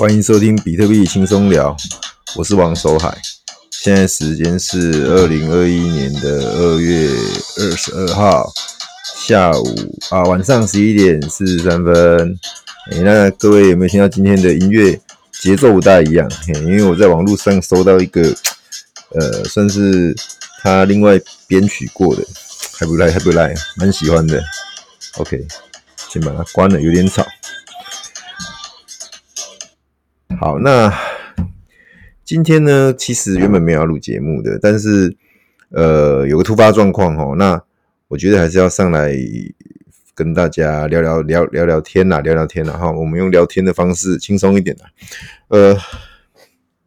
欢迎收听比特币轻松聊，我是王守海。现在时间是二零二一年的二月二十二号下午啊，晚上十一点四十三分。哎，那各位有没有听到今天的音乐节奏不大一样？嘿因为我在网络上搜到一个，呃，算是他另外编曲过的，还不赖，还不赖，蛮喜欢的。OK，先把它关了，有点吵。好，那今天呢，其实原本没有要录节目的，但是呃，有个突发状况哦，那我觉得还是要上来跟大家聊聊聊聊聊天啦，聊聊天啦哈。我们用聊天的方式，轻松一点啦。呃，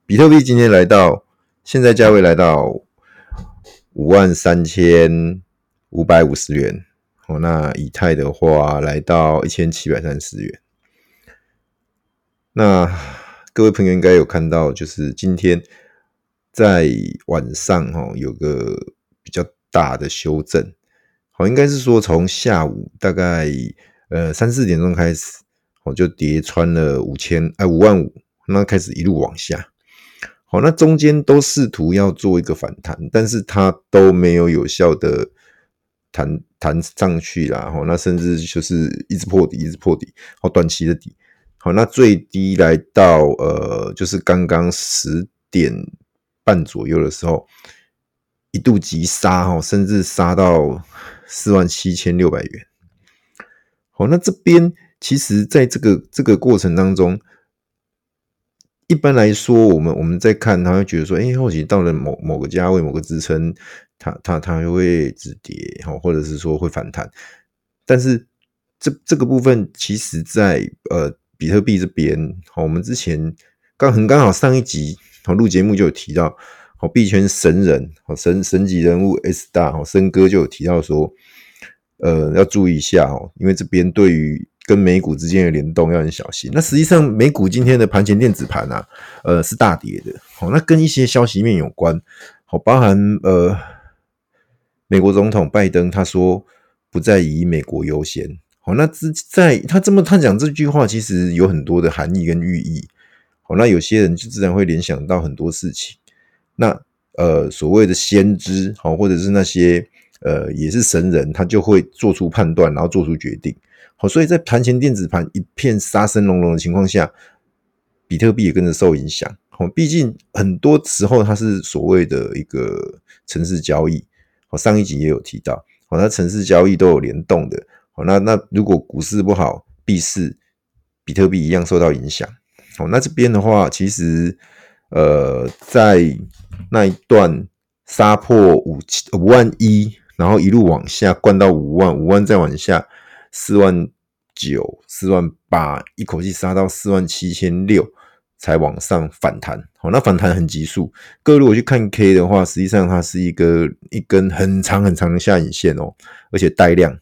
比特币今天来到现在价位来到五万三千五百五十元哦，那以太的话来到一千七百三十元，那。各位朋友应该有看到，就是今天在晚上哈，有个比较大的修正，好，应该是说从下午大概呃三四点钟开始，我就跌穿了五千哎五万五，那开始一路往下，好，那中间都试图要做一个反弹，但是它都没有有效的弹弹上去啦，哈，那甚至就是一直破底，一直破底，好，短期的底。好，那最低来到呃，就是刚刚十点半左右的时候，一度急杀哈，甚至杀到四万七千六百元。好，那这边其实在这个这个过程当中，一般来说，我们我们在看，他会觉得说，哎，后期到了某某个价位、某个支撑，它它它会止跌，哈，或者是说会反弹。但是这这个部分，其实在呃。比特币这边，好，我们之前刚很刚好上一集好录节目就有提到，好币圈神人，好神神级人物 S 大，好森哥就有提到说，呃，要注意一下哦，因为这边对于跟美股之间的联动要很小心。那实际上美股今天的盘前电子盘啊，呃，是大跌的，好，那跟一些消息面有关，好，包含呃，美国总统拜登他说不再以美国优先。好，那在他这么他讲这句话，其实有很多的含义跟寓意。好，那有些人就自然会联想到很多事情。那呃，所谓的先知，好，或者是那些呃，也是神人，他就会做出判断，然后做出决定。好，所以在盘前电子盘一片杀声隆隆的情况下，比特币也跟着受影响。好，毕竟很多时候它是所谓的一个城市交易。好，上一集也有提到，好，它城市交易都有联动的。好，那那如果股市不好，币市比特币一样受到影响。好，那这边的话，其实呃，在那一段杀破五七五万一，然后一路往下灌到五万，五万再往下四万九、四万八，一口气杀到四万七千六，才往上反弹。好，那反弹很急速。各位如果去看 K 的话，实际上它是一个一根很长很长的下影线哦，而且带量。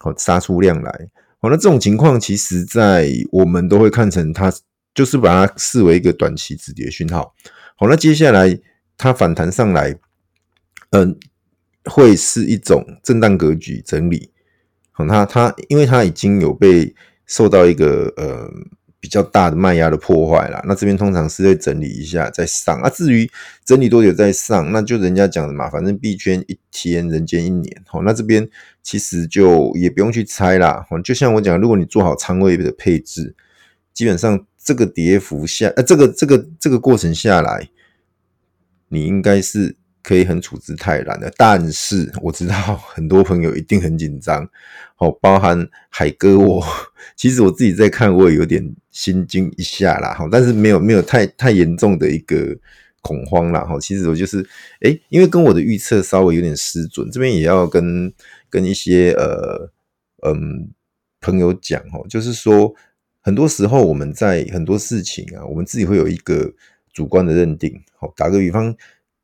好，杀出量来。好，那这种情况，其实在我们都会看成它就是把它视为一个短期止跌讯号。好，那接下来它反弹上来，嗯，会是一种震荡格局整理。好，它它因为它已经有被受到一个呃。比较大的卖压的破坏啦，那这边通常是会整理一下再上啊。至于整理多久再上，那就人家讲的嘛，反正币圈一天人间一年，好，那这边其实就也不用去猜啦。哦就像我讲，如果你做好仓位的配置，基本上这个跌幅下，呃，这个这个这个过程下来，你应该是。可以很处之泰然的，但是我知道很多朋友一定很紧张，哦，包含海哥我，其实我自己在看，我也有点心惊一下啦，哈，但是没有没有太太严重的一个恐慌啦，哈，其实我就是，诶，因为跟我的预测稍微有点失准，这边也要跟跟一些呃嗯朋友讲，哈，就是说很多时候我们在很多事情啊，我们自己会有一个主观的认定，好，打个比方，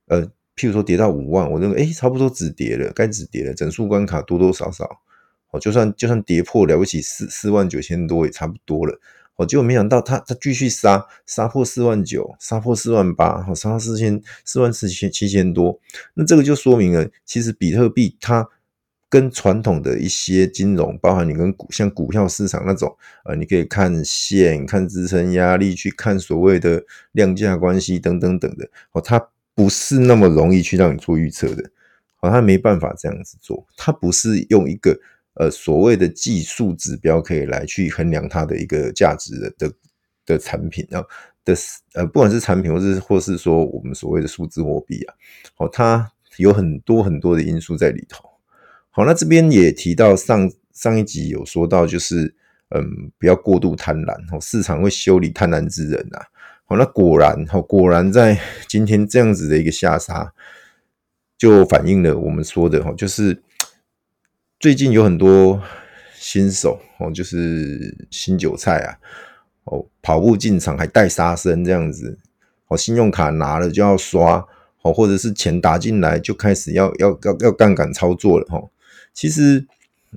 呃。譬如说跌到五万，我认为诶差不多止跌了，该止跌了。整数关卡多多少少，哦，就算就算跌破了不起四四万九千多也差不多了。哦，结果没想到它它继续杀，杀破四万九，杀破四万八，好，杀到四千四万四千七千多。那这个就说明了，其实比特币它跟传统的一些金融，包含你跟股像股票市场那种，呃，你可以看线、看支撑压力，去看所谓的量价关系等等等的，哦，它不是那么容易去让你做预测的，好，它没办法这样子做，它不是用一个呃所谓的技术指标可以来去衡量它的一个价值的的的产品啊的呃，不管是产品或是或是说我们所谓的数字货币啊，哦，它有很多很多的因素在里头。好，那这边也提到上上一集有说到，就是嗯，不要过度贪婪哦，市场会修理贪婪之人呐。好，那果然，果然在今天这样子的一个下杀，就反映了我们说的，哈就是最近有很多新手，哦就是新韭菜啊，哦，跑步进场还带杀生这样子，哦，信用卡拿了就要刷，哦，或者是钱打进来就开始要要要要杠杆操作了，哈。其实，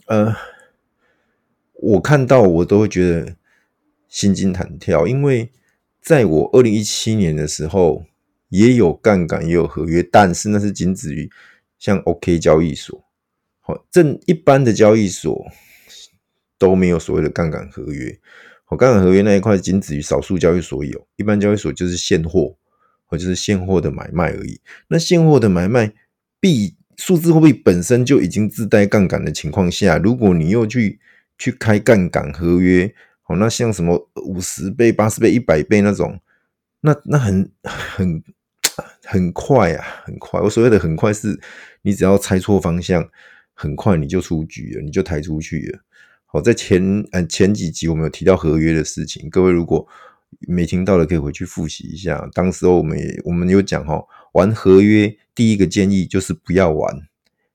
呃，我看到我都会觉得心惊胆跳，因为在我二零一七年的时候也有杠杆，也有合约，但是那是仅止于像 OK 交易所，好，正一般的交易所都没有所谓的杠杆合约，好，杠杆合约那一块仅止于少数交易所有，一般交易所就是现货，或就是现货的买卖而已。那现货的买卖必数字货币本身就已经自带杠杆的情况下，如果你又去去开杠杆合约，哦，那像什么五十倍、八十倍、一百倍那种，那那很很很快啊，很快。我所谓的很快是，你只要猜错方向，很快你就出局了，你就抬出去了。好，在前呃前几集我们有提到合约的事情，各位如果没听到的可以回去复习一下。当时候我们也我们有讲哈，玩合约。第一个建议就是不要玩，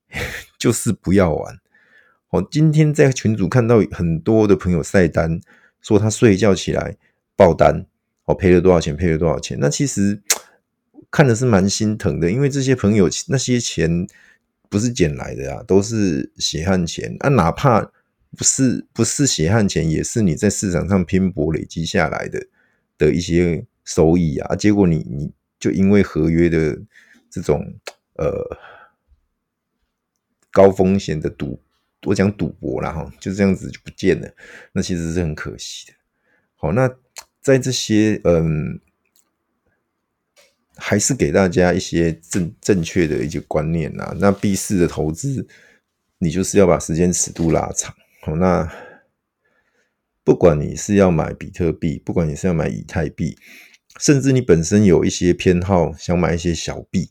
就是不要玩。哦，今天在群组看到很多的朋友晒单，说他睡一觉起来爆单，哦，赔了多少钱，赔了多少钱。那其实看的是蛮心疼的，因为这些朋友那些钱不是捡来的啊，都是血汗钱啊，哪怕不是不是血汗钱，也是你在市场上拼搏累积下来的的一些收益啊。结果你你就因为合约的。这种呃高风险的赌，我讲赌博啦哈，就这样子就不见了，那其实是很可惜的。好，那在这些嗯，还是给大家一些正正确的一些观念呐。那币市的投资，你就是要把时间尺度拉长。好，那不管你是要买比特币，不管你是要买以太币，甚至你本身有一些偏好，想买一些小币。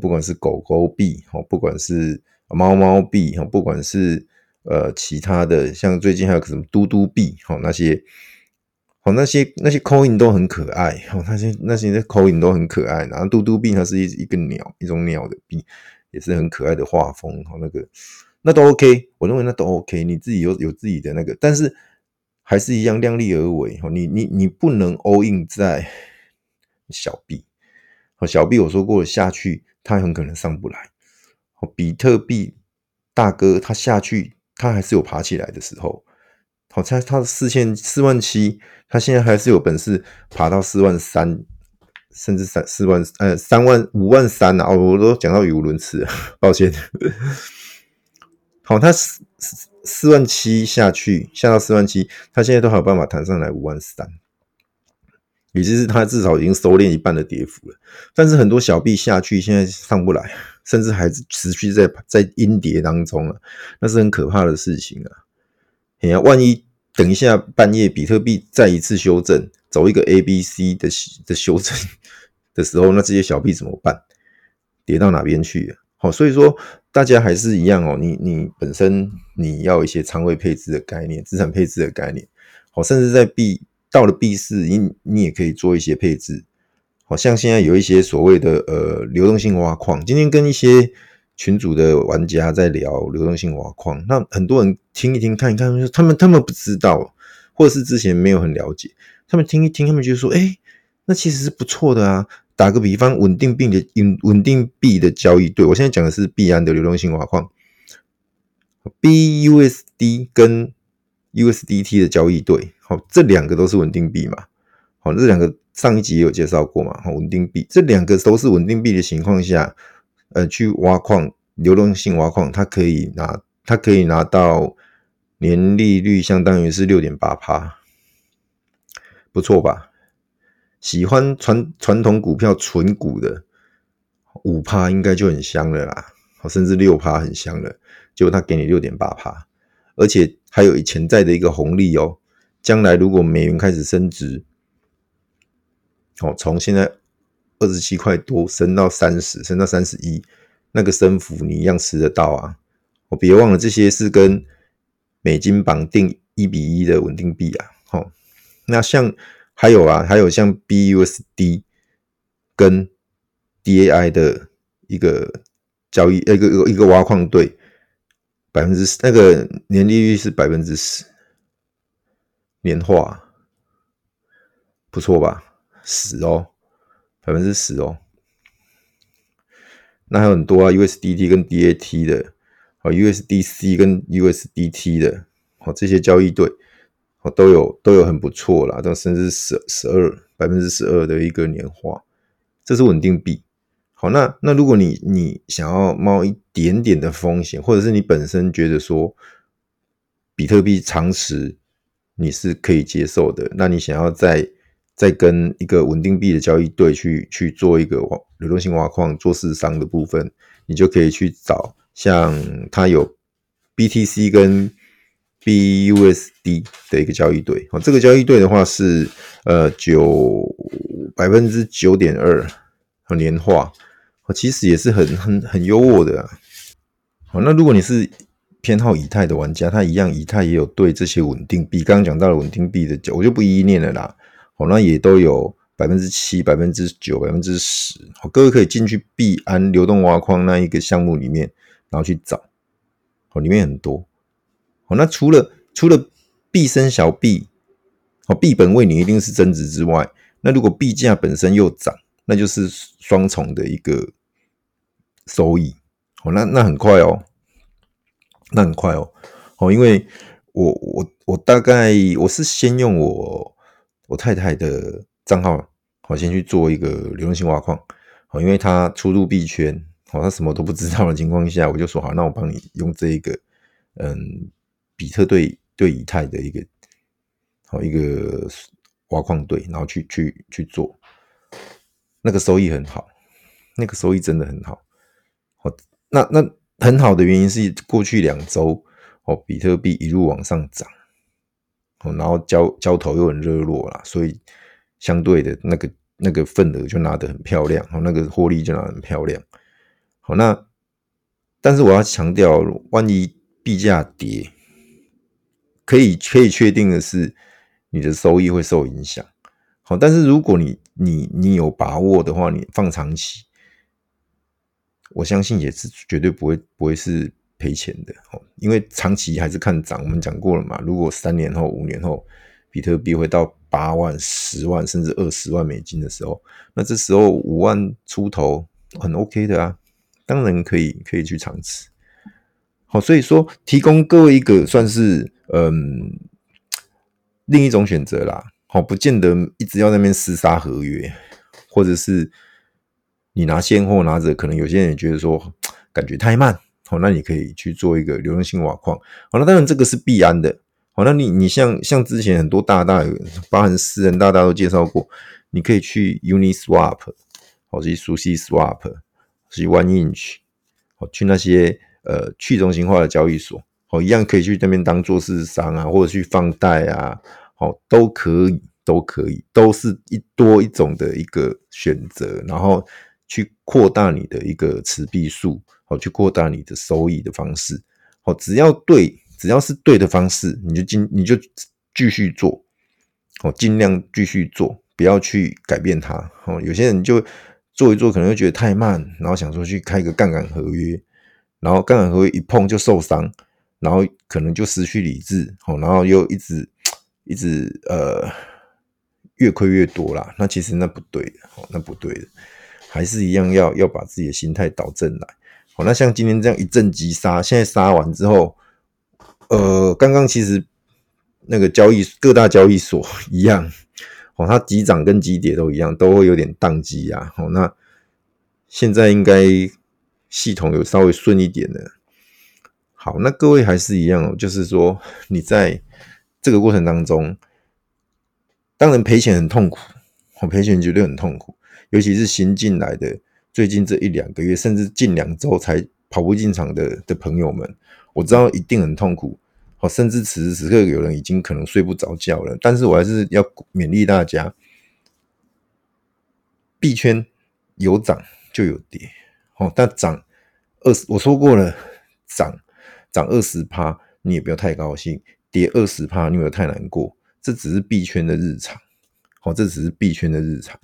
不管是狗狗币，不管是猫猫币，不管是呃其他的，像最近还有什么嘟嘟币，那些，那些那些 coin 都很可爱，那些那些 coin 都很可爱。然后嘟嘟币它是一一个鸟，一种鸟的币，也是很可爱的画风，那个那都 OK，我认为那都 OK。你自己有有自己的那个，但是还是一样量力而为，你你你不能 all in 在小币，小币我说过了下去。它很可能上不来，比特币大哥他下去，他还是有爬起来的时候。好，他他四千四万七，他现在还是有本事爬到四万三，甚至三四万呃三万五万三啊！哦，我都讲到语无伦次，抱歉。好，他四四万七下去，下到四万七，他现在都还有办法弹上来五万三。也就是它至少已经收敛一半的跌幅了，但是很多小币下去现在上不来，甚至还持续在在阴跌当中啊，那是很可怕的事情啊！哎呀，万一等一下半夜比特币再一次修正，走一个 A、B、C 的的修正 的时候，那这些小币怎么办？跌到哪边去啊？好，所以说大家还是一样哦，你你本身你要一些仓位配置的概念、资产配置的概念，好，甚至在币。到了币市，你你也可以做一些配置，好像现在有一些所谓的呃流动性挖矿。今天跟一些群组的玩家在聊流动性挖矿，那很多人听一听看一看，他们他们不知道，或者是之前没有很了解，他们听一听，他们就说，哎，那其实是不错的啊。打个比方，稳定币的稳稳定币的交易对，我现在讲的是币安的流动性挖矿，BUSD 跟 USDT 的交易对。好，这两个都是稳定币嘛？好，这两个上一集也有介绍过嘛？稳定币这两个都是稳定币的情况下，呃，去挖矿，流动性挖矿，它可以拿它可以拿到年利率相当于是六点八趴，不错吧？喜欢传传统股票存股的五趴应该就很香了啦，甚至六趴很香了。结果他给你六点八趴，而且还有潜在的一个红利哦。将来如果美元开始升值，哦，从现在二十七块多升到三十，升到三十一，那个升幅你一样吃得到啊！我别忘了这些是跟美金绑定一比一的稳定币啊。好，那像。还有啊，还有像 BUSD 跟 DAI 的一个交易，一个一个一个挖矿队，百分之十，那个年利率是百分之十，年化不错吧？十哦，百分之十哦。那还有很多啊，USDT 跟 DAT 的，，USDC 跟 USDT 的，哦，这些交易对。哦，都有都有很不错啦，到甚至十十二百分之十二的一个年化，这是稳定币。好，那那如果你你想要冒一点点的风险，或者是你本身觉得说比特币长持你是可以接受的，那你想要在再跟一个稳定币的交易对去去做一个流动性挖矿做市商的部分，你就可以去找像它有 BTC 跟。BUSD 的一个交易对，哦，这个交易对的话是呃九百分之九点二和年化，其实也是很很很优渥的。好，那如果你是偏好以太的玩家，它一样以太也有对这些稳定币，刚刚讲到了稳定币的，我就不一一念了啦。好，那也都有百分之七、百分之九、百分之十。好，各位可以进去币安流动挖矿那一个项目里面，然后去找，哦，里面很多。哦，那除了除了币升小币，哦，币本位你一定是增值之外，那如果币价本身又涨，那就是双重的一个收益。哦，那那很快哦，那很快哦，哦，因为我我我大概我是先用我我太太的账号，我先去做一个流动性挖矿，哦，因为他初入币圈，哦，他什么都不知道的情况下，我就说好，那我帮你用这一个，嗯。比特对对以太的一个好一个挖矿队，然后去去去做，那个收益很好，那个收益真的很好。好，那那很好的原因是过去两周哦，比特币一路往上涨，哦，然后交交投又很热络啦，所以相对的那个那个份额就拿得很漂亮，哦，那个获利就拿很漂亮。好，那但是我要强调，万一币价跌。可以可以确定的是，你的收益会受影响。好，但是如果你你你有把握的话，你放长期，我相信也是绝对不会不会是赔钱的。哦，因为长期还是看涨。我们讲过了嘛，如果三年后、五年后，比特币会到八万、十万甚至二十万美金的时候，那这时候五万出头很 OK 的啊，当然可以可以去尝试。好，所以说提供各位一个算是。嗯，另一种选择啦，好，不见得一直要在那边厮杀合约，或者是你拿现货拿着，可能有些人也觉得说 感觉太慢，好，那你可以去做一个流动性挖矿，好，那当然这个是必然的，好，那你你像像之前很多大大，包含私人大大都介绍过，你可以去 Uniswap，好，去熟悉 Swap，去 OneInch，好，去那些呃去中心化的交易所。哦，一样可以去那边当做市商啊，或者去放贷啊，哦，都可以，都可以，都是一多一种的一个选择，然后去扩大你的一个持币数，哦，去扩大你的收益的方式，哦，只要对，只要是对的方式，你就尽你就继续做，哦，尽量继续做，不要去改变它，哦，有些人就做一做，可能会觉得太慢，然后想说去开一个杠杆合约，然后杠杆合约一碰就受伤。然后可能就失去理智，哦，然后又一直一直呃越亏越多啦。那其实那不对的，那不对的，还是一样要要把自己的心态导正来。好，那像今天这样一阵急杀，现在杀完之后，呃，刚刚其实那个交易各大交易所一样，哦，它急涨跟急跌都一样，都会有点宕机啊。好，那现在应该系统有稍微顺一点的。好，那各位还是一样哦，就是说你在这个过程当中，当然赔钱很痛苦，我赔钱绝对很痛苦，尤其是新进来的，最近这一两个月，甚至近两周才跑步进场的的朋友们，我知道一定很痛苦。好，甚至此时此刻有人已经可能睡不着觉了，但是我还是要勉励大家，币圈有涨就有跌，哦，但涨二十，我说过了，涨涨二十趴，你也不要太高兴；跌二十趴，你也不要太难过。这只是币圈的日常，好，这只是币圈的日常。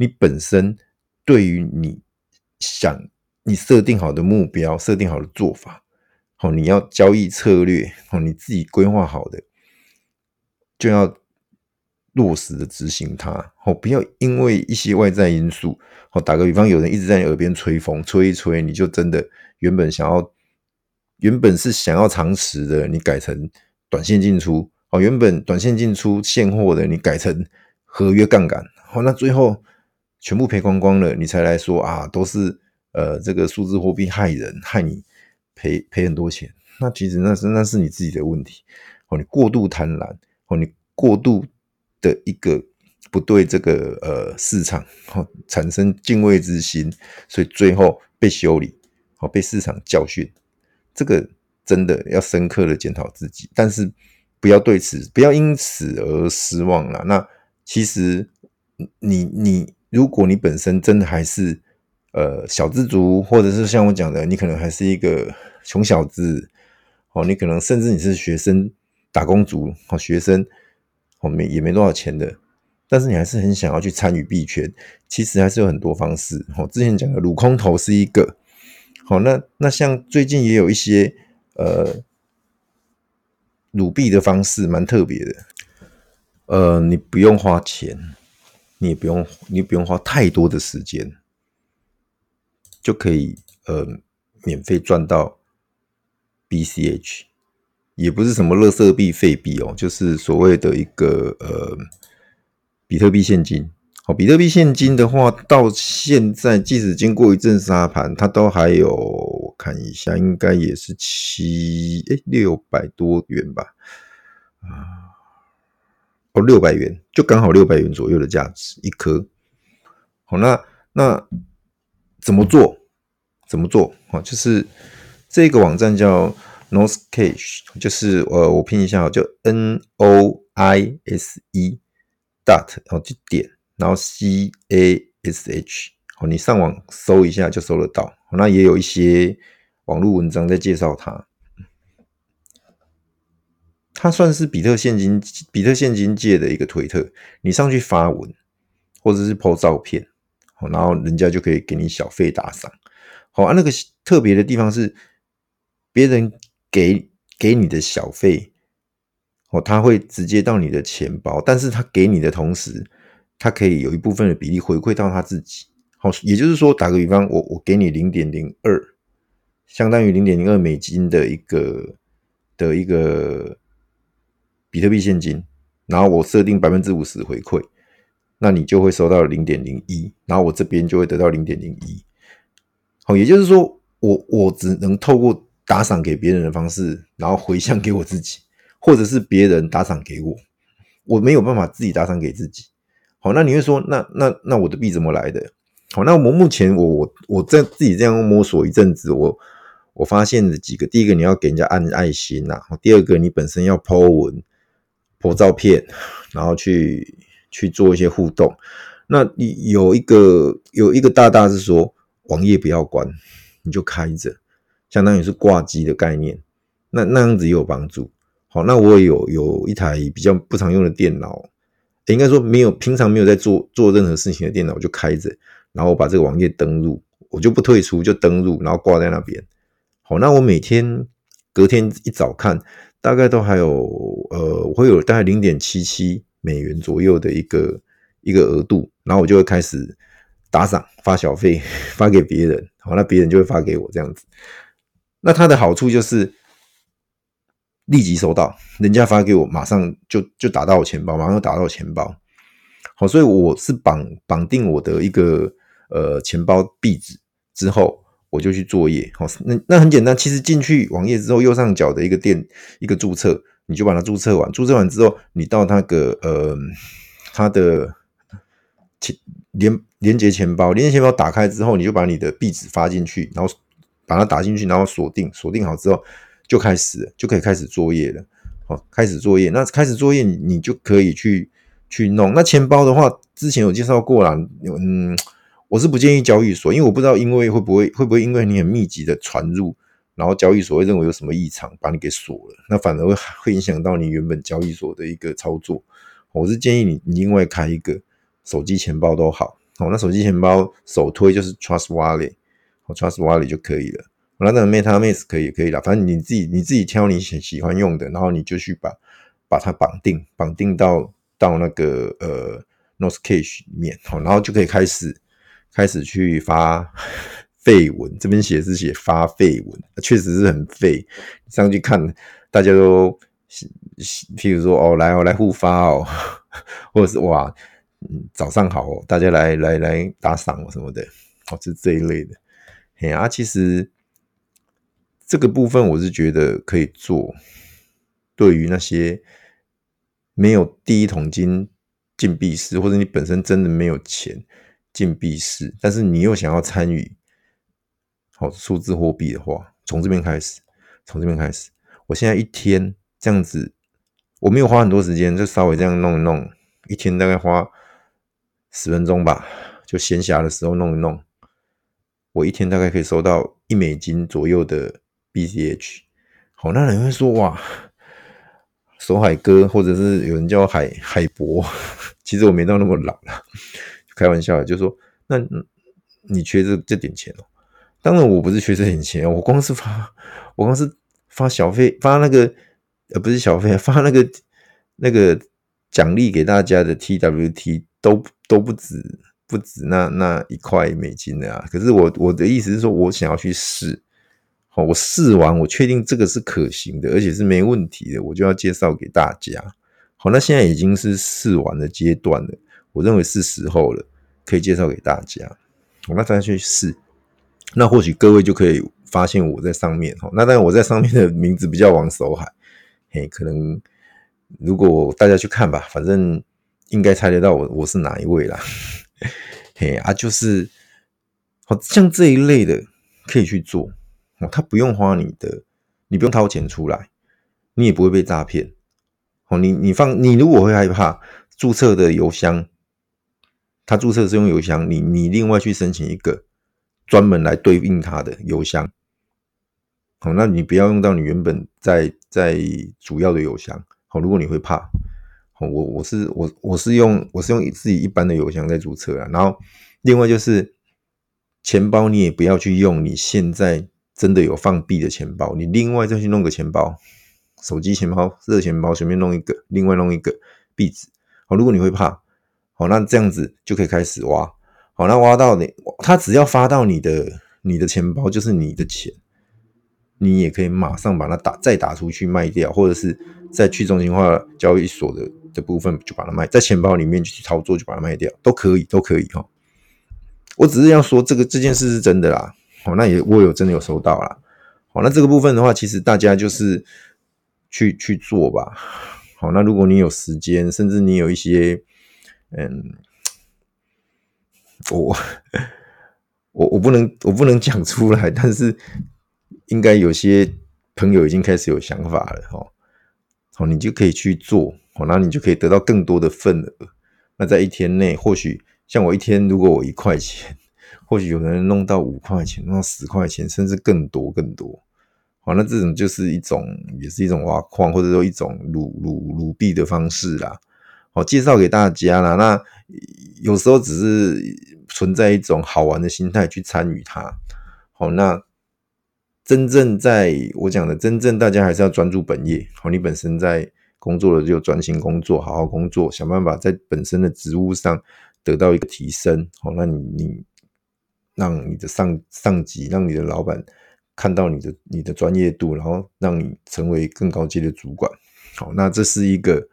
你本身对于你想你设定好的目标、设定好的做法。好，你要交易策略，好，你自己规划好的，就要落实的执行它。好，不要因为一些外在因素，好，打个比方，有人一直在你耳边吹风，吹一吹，你就真的原本想要，原本是想要长持的，你改成短线进出，好，原本短线进出现货的，你改成合约杠杆，好，那最后全部赔光光了，你才来说啊，都是呃这个数字货币害人，害你。赔赔很多钱，那其实那是那是你自己的问题哦。你过度贪婪哦，你过度的一个不对这个呃市场哦产生敬畏之心，所以最后被修理哦，被市场教训。这个真的要深刻的检讨自己，但是不要对此不要因此而失望了。那其实你你如果你本身真的还是呃小资族，或者是像我讲的，你可能还是一个。穷小子，哦，你可能甚至你是学生、打工族，哦，学生，哦，没也没多少钱的，但是你还是很想要去参与币圈。其实还是有很多方式，哦，之前讲的撸空投是一个，好，那那像最近也有一些呃撸币的方式，蛮特别的。呃，你不用花钱，你也不用你不用花太多的时间，就可以呃免费赚到。BCH 也不是什么垃圾币、废币哦，就是所谓的一个呃比特币现金。好，比特币现金的话，到现在即使经过一阵杀盘，它都还有，我看一下，应该也是七诶六百多元吧？啊，哦六百元，就刚好六百元左右的价值一颗。好，那那怎么做？怎么做？好，就是。这个网站叫 Noisecast，就是呃，我拼一下，就 N O I S E dot，然后就点，然后 C A S H，好，你上网搜一下就搜得到。那也有一些网络文章在介绍它，它算是比特现金、比特现金界的一个推特。你上去发文或者是 po 照片，然后人家就可以给你小费打赏。好啊，那个特别的地方是。别人给给你的小费，哦，他会直接到你的钱包，但是他给你的同时，他可以有一部分的比例回馈到他自己，好，也就是说，打个比方，我我给你零点零二，相当于零点零二美金的一个的一个比特币现金，然后我设定百分之五十回馈，那你就会收到零点零一，然后我这边就会得到零点零一，好，也就是说，我我只能透过。打赏给别人的方式，然后回向给我自己，或者是别人打赏给我，我没有办法自己打赏给自己。好，那你会说，那那那我的币怎么来的？好，那我目前我我我在自己这样摸索一阵子，我我发现了几个，第一个你要给人家按爱心呐，第二个你本身要 po 文、po 照片，然后去去做一些互动。那你有一个有一个大大是说，网页不要关，你就开着。相当于是挂机的概念，那那样子也有帮助。好，那我也有有一台比较不常用的电脑，应该说没有平常没有在做做任何事情的电脑，我就开着，然后我把这个网页登录，我就不退出，就登录，然后挂在那边。好，那我每天隔天一早看，大概都还有呃，我会有大概零点七七美元左右的一个一个额度，然后我就会开始打赏发小费 发给别人，好，那别人就会发给我这样子。那它的好处就是立即收到，人家发给我，马上就就打到我钱包，马上就打到我钱包。好，所以我是绑绑定我的一个呃钱包壁纸之后，我就去作业。好，那那很简单，其实进去网页之后，右上角的一个店一个注册，你就把它注册完。注册完之后，你到那个呃，它的钱连连接钱包，连接钱包打开之后，你就把你的壁纸发进去，然后把它打进去，然后锁定，锁定好之后就开始就可以开始作业了。好，开始作业，那开始作业，你就可以去去弄。那钱包的话，之前有介绍过了，嗯。我是不建议交易所，因为我不知道，因为会不会会不会因为你很密集的传入，然后交易所会认为有什么异常，把你给锁了，那反而会会影响到你原本交易所的一个操作。我是建议你，你另外开一个手机钱包都好，好，那手机钱包首推就是 Trust Wallet，好，Trust Wallet 就可以了。那那 MetaMask 可以也可以啦，反正你自己你自己挑你喜喜欢用的，然后你就去把把它绑定绑定到到那个呃 Nocecash 里面，好，然后就可以开始。开始去发 废文，这边写是写发废文，确实是很废。上去看，大家都，譬如说哦，来哦，来互发哦，或者是哇，早上好哦，大家来来来打赏哦什么的，哦，是这一类的。嘿啊，其实这个部分我是觉得可以做，对于那些没有第一桶金进币式，或者你本身真的没有钱。禁闭式，但是你又想要参与好数字货币的话，从这边开始，从这边开始。我现在一天这样子，我没有花很多时间，就稍微这样弄一弄，一天大概花十分钟吧，就闲暇的时候弄一弄。我一天大概可以收到一美金左右的 BCH。好，那人会说哇，守海哥，或者是有人叫海海博，其实我没到那么老了。开玩笑，就说那你缺这这点钱哦？当然我不是缺这点钱，我光是发，我光是发小费，发那个呃不是小费，发那个那个奖励给大家的 TWT 都都不止不止那那一块美金的啊。可是我我的意思是说，我想要去试，好，我试完我确定这个是可行的，而且是没问题的，我就要介绍给大家。好，那现在已经是试完的阶段了。我认为是时候了，可以介绍给大家。我那大家去试，那或许各位就可以发现我在上面。那当然我在上面的名字比较王守海，嘿，可能如果大家去看吧，反正应该猜得到我我是哪一位啦。嘿啊，就是好像这一类的可以去做哦，他不用花你的，你不用掏钱出来，你也不会被诈骗。哦，你你放你如果会害怕注册的邮箱。他注册是用邮箱，你你另外去申请一个专门来对应他的邮箱，好，那你不要用到你原本在在主要的邮箱，好，如果你会怕，好，我我是我我是用我是用自己一般的邮箱在注册啊，然后另外就是钱包你也不要去用你现在真的有放币的钱包，你另外再去弄个钱包，手机钱包、热钱包随便弄一个，另外弄一个币纸，好，如果你会怕。好，那这样子就可以开始挖。好，那挖到你，他只要发到你的你的钱包，就是你的钱，你也可以马上把它打再打出去卖掉，或者是在去中心化交易所的的部分就把它卖，在钱包里面去操作就把它卖掉，都可以，都可以哈。我只是要说这个这件事是真的啦。好，那也我有真的有收到啦。好，那这个部分的话，其实大家就是去去做吧。好，那如果你有时间，甚至你有一些。嗯，我 我我不能我不能讲出来，但是应该有些朋友已经开始有想法了哦。好，你就可以去做，好，那你就可以得到更多的份额。那在一天内，或许像我一天，如果我一块钱，或许有人弄到五块钱，弄到十块钱，甚至更多更多。好，那这种就是一种，也是一种挖矿，或者说一种撸撸撸币的方式啦。好，介绍给大家啦。那有时候只是存在一种好玩的心态去参与它。好，那真正在我讲的，真正大家还是要专注本业。好，你本身在工作的就专心工作，好好工作，想办法在本身的职务上得到一个提升。好，那你你让你的上上级，让你的老板看到你的你的专业度，然后让你成为更高阶的主管。好，那这是一个。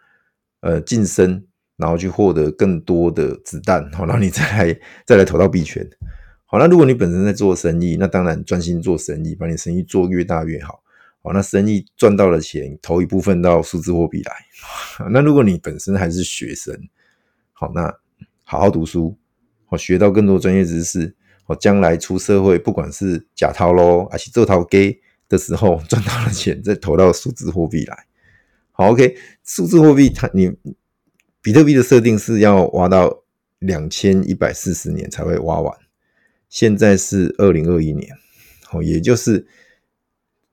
呃，晋升，然后去获得更多的子弹，好，然后你再来再来投到币圈，好，那如果你本身在做生意，那当然专心做生意，把你生意做越大越好。好，那生意赚到了钱，投一部分到数字货币来。那如果你本身还是学生，好，那好好读书，好，学到更多专业知识，好，将来出社会，不管是假掏喽，还是做掏给的时候，赚到了钱再投到数字货币来。好，OK，数字货币它你比特币的设定是要挖到两千一百四十年才会挖完。现在是二零二一年，哦，也就是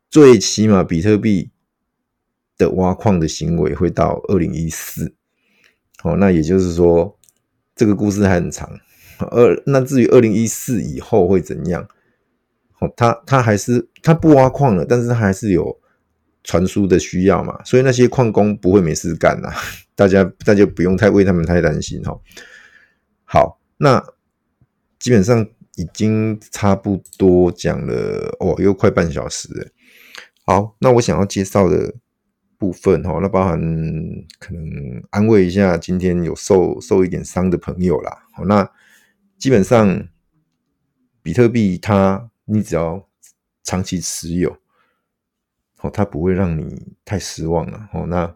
最起码比特币的挖矿的行为会到二零一四，哦，那也就是说这个故事还很长。二那至于二零一四以后会怎样？哦，他他还是他不挖矿了，但是他还是有传输的需要嘛，所以那些矿工不会没事干呐，大家大家不用太为他们太担心哈。好，那基本上。已经差不多讲了哦，又快半小时了。好，那我想要介绍的部分哈，那包含可能安慰一下今天有受受一点伤的朋友啦。好，那基本上比特币它你只要长期持有，哦，它不会让你太失望了。哦，那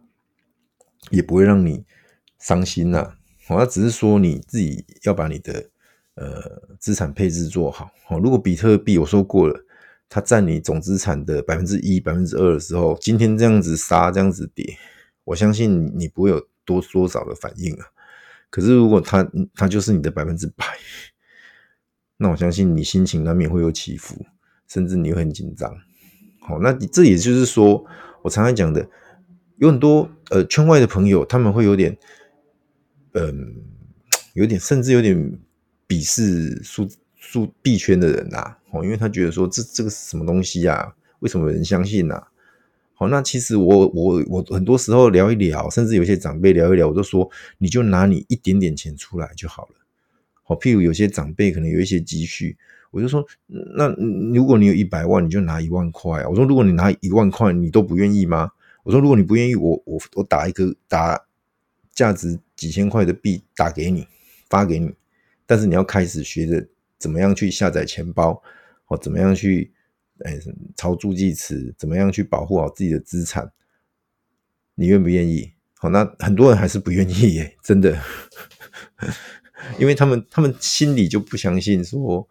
也不会让你伤心呐。哦，那只是说你自己要把你的。呃，资产配置做好。哦，如果比特币我说过了，它占你总资产的百分之一、百分之二的时候，今天这样子杀，这样子跌，我相信你不会有多多少的反应啊。可是如果它它就是你的百分之百，那我相信你心情难免会有起伏，甚至你会很紧张。好，那这也就是说，我常常讲的，有很多呃圈外的朋友，他们会有点，嗯、有点甚至有点。鄙视数数币圈的人呐，哦，因为他觉得说这这个是什么东西呀？为什么有人相信呐？好，那其实我我我很多时候聊一聊，甚至有些长辈聊一聊，我都说你就拿你一点点钱出来就好了。好，譬如有些长辈可能有一些积蓄，我就说，那如果你有一百万，你就拿一万块。我说，如果你拿一万块，你都不愿意吗？我说，如果你不愿意，我我我打一个打价值几千块的币打给你，发给你。但是你要开始学着怎么样去下载钱包，或怎么样去诶抄助记词，怎么样去保护好自己的资产，你愿不愿意？好，那很多人还是不愿意耶，真的，因为他们他们心里就不相信说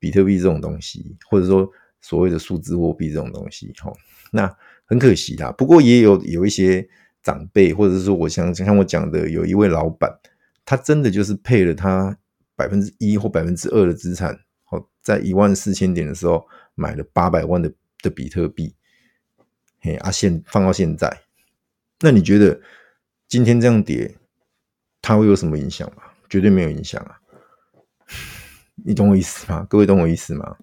比特币这种东西，或者说所谓的数字货币这种东西，哈，那很可惜啦。不过也有有一些长辈，或者是说我像像我讲的，有一位老板，他真的就是配了他。百分之一或百分之二的资产，好，在一万四千点的时候买了八百万的的比特币，嘿，啊，现放到现在，那你觉得今天这样跌，它会有什么影响吗？绝对没有影响啊！你懂我意思吗？各位懂我意思吗？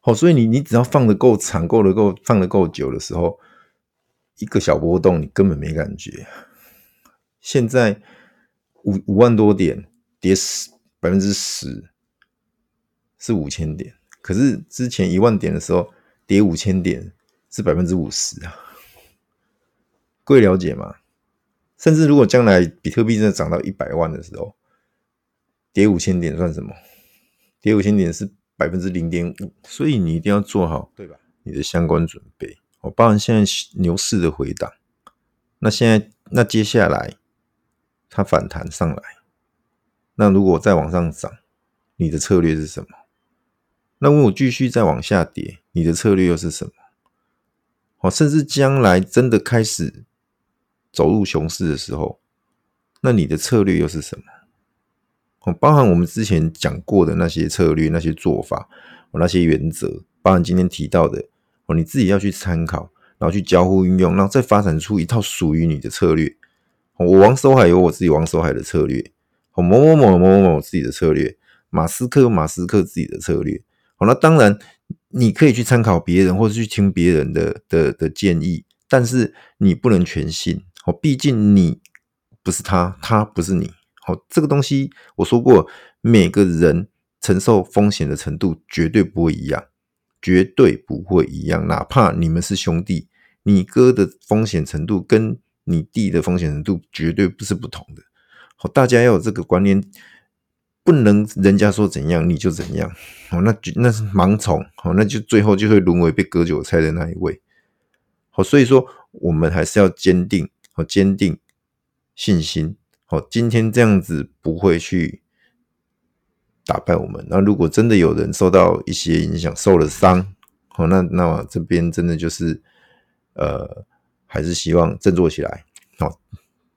好，所以你你只要放得够长，够的够放得够久的时候，一个小波动你根本没感觉。现在五五万多点。跌十百分之十是五千点，可是之前一万点的时候跌五千点是百分之五十啊，各位了解吗？甚至如果将来比特币真的涨到一百万的时候，跌五千点算什么？跌五千点是百分之零点五，所以你一定要做好对吧？你的相关准备。我包含现在牛市的回档，那现在那接下来它反弹上来。那如果再往上涨，你的策略是什么？那如果继续再往下跌，你的策略又是什么？好，甚至将来真的开始走入熊市的时候，那你的策略又是什么？哦，包含我们之前讲过的那些策略、那些做法、哦，那些原则，包含今天提到的，哦，你自己要去参考，然后去交互运用，然后再发展出一套属于你的策略。我王守海有我自己王守海的策略。某某某某某某自己的策略，马斯克有马斯克自己的策略。好，那当然你可以去参考别人，或者去听别人的的的建议，但是你不能全信。哦，毕竟你不是他，他不是你。好，这个东西我说过，每个人承受风险的程度绝对不会一样，绝对不会一样。哪怕你们是兄弟，你哥的风险程度跟你弟的风险程度绝对不是不同的。好大家要有这个观念，不能人家说怎样你就怎样，哦，那就那是盲从，哦，那就最后就会沦为被割韭菜的那一位，好，所以说我们还是要坚定，哦，坚定信心，哦，今天这样子不会去打败我们。那如果真的有人受到一些影响，受了伤，哦，那那这边真的就是，呃，还是希望振作起来，好，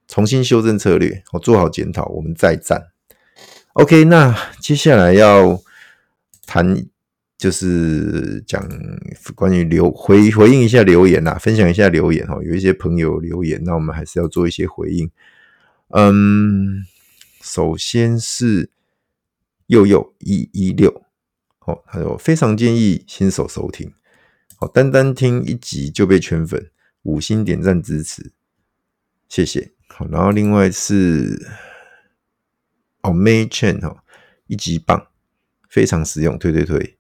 重新修正策略，好，做好检讨，我们再战。OK，那接下来要谈就是讲关于留回回应一下留言啦，分享一下留言哈。有一些朋友留言，那我们还是要做一些回应。嗯，首先是佑佑一一六，哦，还有非常建议新手收听，好，单单听一集就被圈粉，五星点赞支持，谢谢。好，然后另外是。哦，May Chain 哈，一级棒，非常实用，推推推。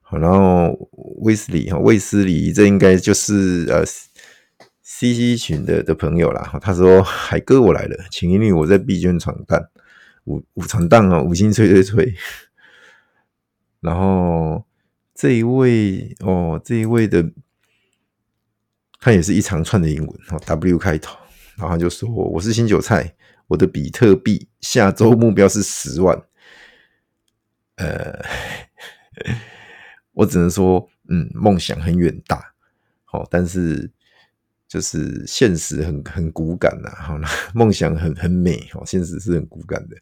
好，然后威斯里哈，卫斯理，这应该就是呃，CC 群的的朋友啦。他说：“海哥，我来了，请引领我在币圈闯荡，五五闯荡啊，五星吹吹吹。”然后这一位哦，这一位的，他也是一长串的英文哦，W 开头，然后就说：“我是新韭菜。”我的比特币下周目标是十万，呃，我只能说，嗯，梦想很远大，好，但是就是现实很很骨感呐，好，那 梦想很很美，好，现实是很骨感的，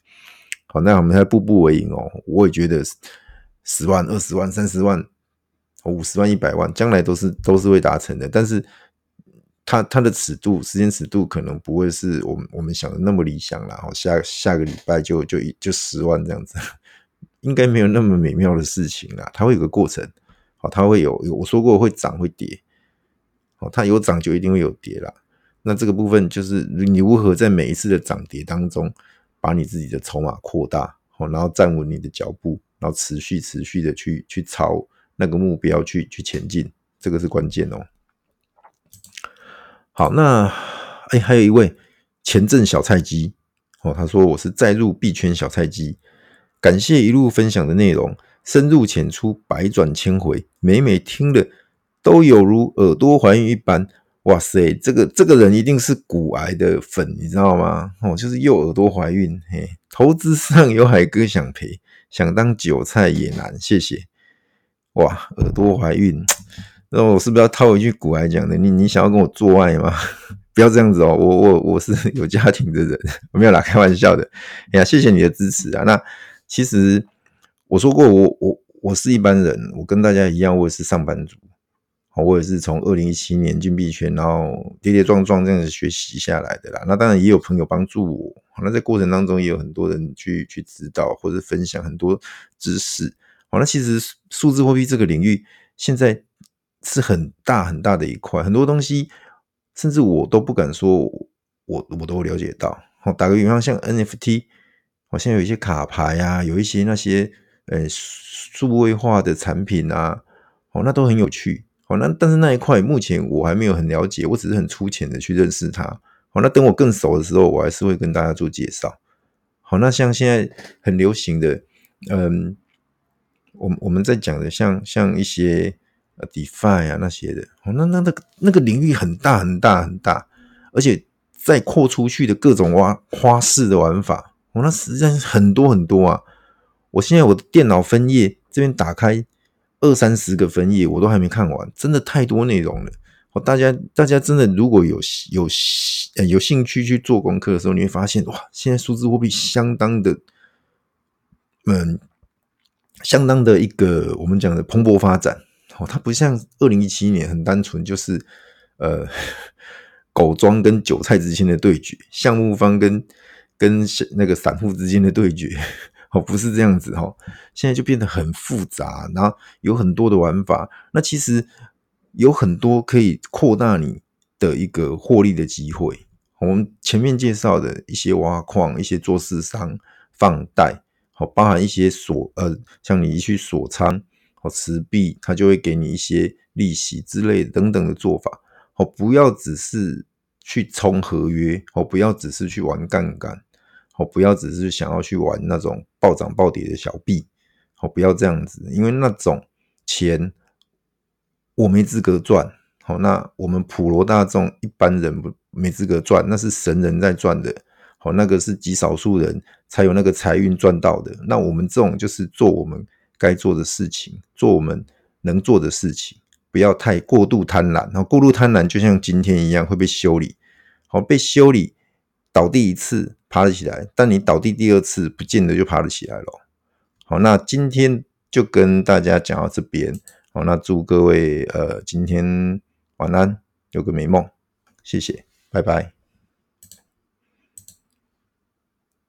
好，那我们还步步为营哦，我也觉得十万、二十万、三十万、五十万、一百万，将来都是都是会达成的，但是。它它的尺度，时间尺度可能不会是我们我们想的那么理想啦。好，下下个礼拜就就就十万这样子，应该没有那么美妙的事情啦。它会有个过程，好，它会有有我说过会涨会跌，好，它有涨就一定会有跌啦。那这个部分就是你如何在每一次的涨跌当中，把你自己的筹码扩大，好，然后站稳你的脚步，然后持续持续的去去朝那个目标去去前进，这个是关键哦。好，那哎、欸，还有一位前阵小菜鸡哦，他说我是再入币圈小菜鸡，感谢一路分享的内容，深入浅出，百转千回，每每听了都有如耳朵怀孕一般。哇塞，这个这个人一定是骨癌的粉，你知道吗？哦，就是右耳朵怀孕，嘿，投资上有海哥想赔，想当韭菜也难，谢谢。哇，耳朵怀孕。那我是不是要套一句古来讲的？你你想要跟我做爱吗？不要这样子哦，我我我是有家庭的人，我没有啦，开玩笑的。哎呀，谢谢你的支持啊。那其实我说过，我我我是一般人，我跟大家一样，我也是上班族。我也是从二零一七年进币圈，然后跌跌撞撞这样子学习下来的啦。那当然也有朋友帮助我，那在过程当中也有很多人去去指导或者分享很多知识。好，那其实数字货币这个领域现在。是很大很大的一块，很多东西甚至我都不敢说我，我都了解到。好，打个比方，像 NFT，好像有一些卡牌啊，有一些那些呃数位化的产品啊，哦，那都很有趣。好，那但是那一块目前我还没有很了解，我只是很粗浅的去认识它。好，那等我更熟的时候，我还是会跟大家做介绍。好，那像现在很流行的，嗯，我我们在讲的像像一些呃。DeFi 啊那些的，哦，那那那个那个领域很大很大很大，而且再扩出去的各种挖花式的玩法，哦，那实际上很多很多啊！我现在我的电脑分页这边打开二三十个分页，我都还没看完，真的太多内容了。大家大家真的如果有有有兴趣去做功课的时候，你会发现哇，现在数字货币相当的，嗯，相当的一个我们讲的蓬勃发展。哦，它不像二零一七年很单纯，就是呃 狗庄跟韭菜之间的对决，项目方跟跟那个散户之间的对决，哦，不是这样子哈。现在就变得很复杂，然后有很多的玩法。那其实有很多可以扩大你的一个获利的机会。我们前面介绍的一些挖矿、一些做市商、放贷，好，包含一些锁呃，像你去锁仓。好，持币它就会给你一些利息之类等等的做法。好，不要只是去冲合约，好，不要只是去玩杠杆。哦，不要只是想要去玩那种暴涨暴跌的小币，哦，不要这样子，因为那种钱我没资格赚，好，那我们普罗大众一般人不没资格赚，那是神人在赚的，好，那个是极少数人才有那个财运赚到的，那我们这种就是做我们该做的事情，做我们能做的事情，不要太过度贪婪，然后过度贪婪就像今天一样会被修理，好，被修理。倒地一次爬得起来，但你倒地第二次不见得就爬得起来了。好，那今天就跟大家讲到这边。好，那祝各位呃今天晚安，有个美梦。谢谢，拜拜。